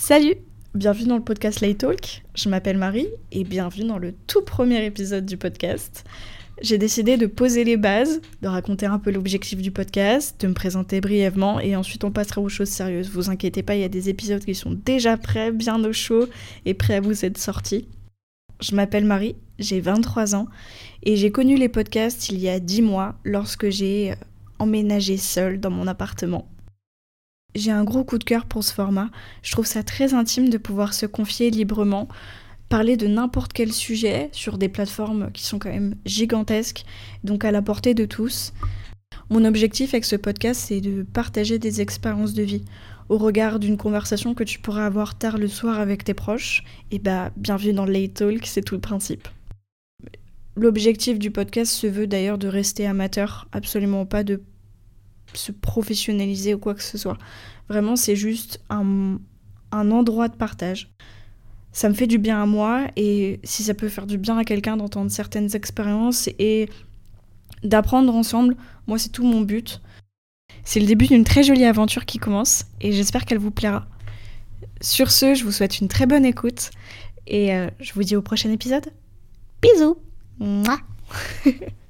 Salut Bienvenue dans le podcast Lay Talk. Je m'appelle Marie et bienvenue dans le tout premier épisode du podcast. J'ai décidé de poser les bases, de raconter un peu l'objectif du podcast, de me présenter brièvement et ensuite on passera aux choses sérieuses. Vous inquiétez pas, il y a des épisodes qui sont déjà prêts, bien au chaud et prêts à vous être sortis. Je m'appelle Marie, j'ai 23 ans et j'ai connu les podcasts il y a 10 mois lorsque j'ai emménagé seule dans mon appartement j'ai un gros coup de cœur pour ce format. Je trouve ça très intime de pouvoir se confier librement, parler de n'importe quel sujet sur des plateformes qui sont quand même gigantesques, donc à la portée de tous. Mon objectif avec ce podcast, c'est de partager des expériences de vie au regard d'une conversation que tu pourras avoir tard le soir avec tes proches. Et bah, bienvenue dans le Late Talk, c'est tout le principe. L'objectif du podcast se veut d'ailleurs de rester amateur, absolument pas de se professionnaliser ou quoi que ce soit. Vraiment, c'est juste un, un endroit de partage. Ça me fait du bien à moi et si ça peut faire du bien à quelqu'un d'entendre certaines expériences et d'apprendre ensemble, moi c'est tout mon but. C'est le début d'une très jolie aventure qui commence et j'espère qu'elle vous plaira. Sur ce, je vous souhaite une très bonne écoute et euh, je vous dis au prochain épisode. Bisous